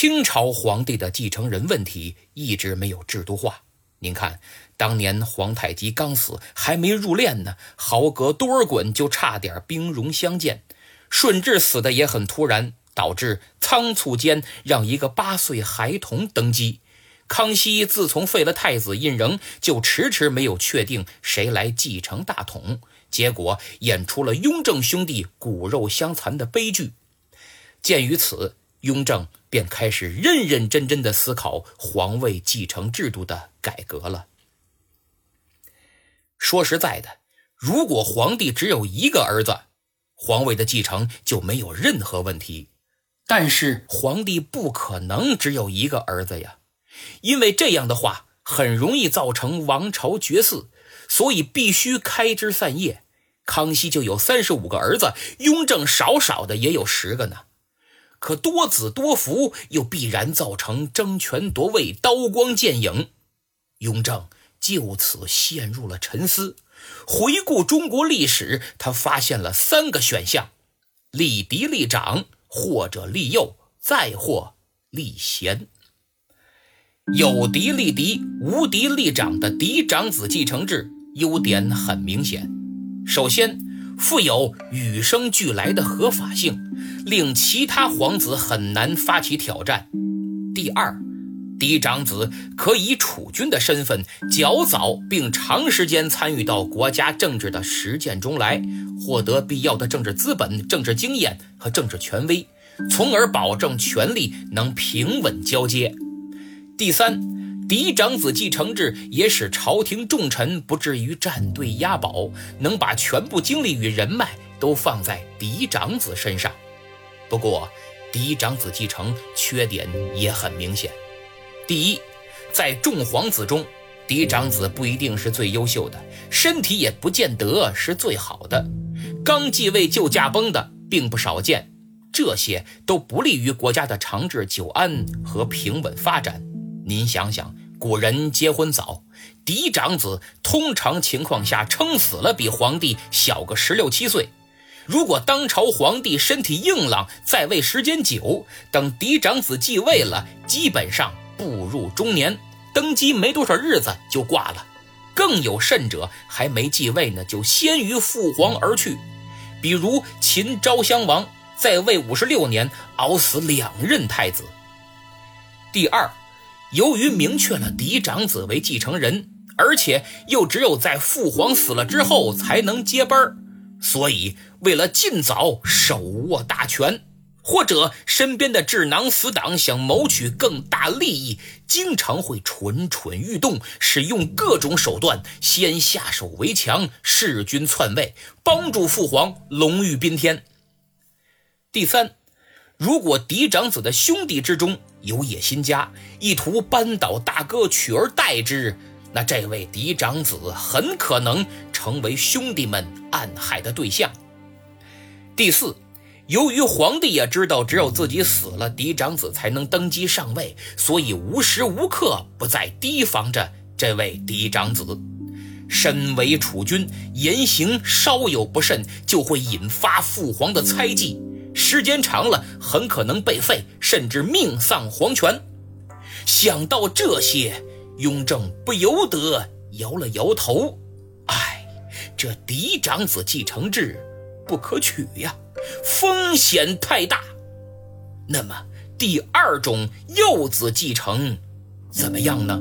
清朝皇帝的继承人问题一直没有制度化。您看，当年皇太极刚死，还没入殓呢，豪格多尔衮就差点兵戎相见。顺治死的也很突然，导致仓促间让一个八岁孩童登基。康熙自从废了太子胤禛，就迟迟没有确定谁来继承大统，结果演出了雍正兄弟骨肉相残的悲剧。鉴于此，雍正便开始认认真真的思考皇位继承制度的改革了。说实在的，如果皇帝只有一个儿子，皇位的继承就没有任何问题。但是皇帝不可能只有一个儿子呀，因为这样的话很容易造成王朝绝嗣，所以必须开枝散叶。康熙就有三十五个儿子，雍正少少的也有十个呢。可多子多福又必然造成争权夺位、刀光剑影，雍正就此陷入了沉思。回顾中国历史，他发现了三个选项：立嫡立长，或者立幼，再或立贤。有嫡立嫡，无嫡立长的嫡长子继承制优点很明显。首先，富有与生俱来的合法性。令其他皇子很难发起挑战。第二，嫡长子可以储君的身份较早并长时间参与到国家政治的实践中来，获得必要的政治资本、政治经验和政治权威，从而保证权力能平稳交接。第三，嫡长子继承制也使朝廷重臣不至于站队押宝，能把全部精力与人脉都放在嫡长子身上。不过，嫡长子继承缺点也很明显。第一，在众皇子中，嫡长子不一定是最优秀的，身体也不见得是最好的。刚继位就驾崩的并不少见，这些都不利于国家的长治久安和平稳发展。您想想，古人结婚早，嫡长子通常情况下撑死了比皇帝小个十六七岁。如果当朝皇帝身体硬朗，在位时间久，等嫡长子继位了，基本上步入中年，登基没多少日子就挂了。更有甚者，还没继位呢，就先于父皇而去。比如秦昭襄王在位五十六年，熬死两任太子。第二，由于明确了嫡长子为继承人，而且又只有在父皇死了之后才能接班儿。所以，为了尽早手握大权，或者身边的智囊死党想谋取更大利益，经常会蠢蠢欲动，使用各种手段，先下手为强，弑君篡位，帮助父皇龙驭宾天。第三，如果嫡长子的兄弟之中有野心家，意图扳倒大哥，取而代之。那这位嫡长子很可能成为兄弟们暗害的对象。第四，由于皇帝也知道只有自己死了，嫡长子才能登基上位，所以无时无刻不在提防着这位嫡长子。身为储君，言行稍有不慎，就会引发父皇的猜忌，时间长了，很可能被废，甚至命丧黄泉。想到这些。雍正不由得摇了摇头，唉，这嫡长子继承制不可取呀，风险太大。那么第二种幼子继承怎么样呢？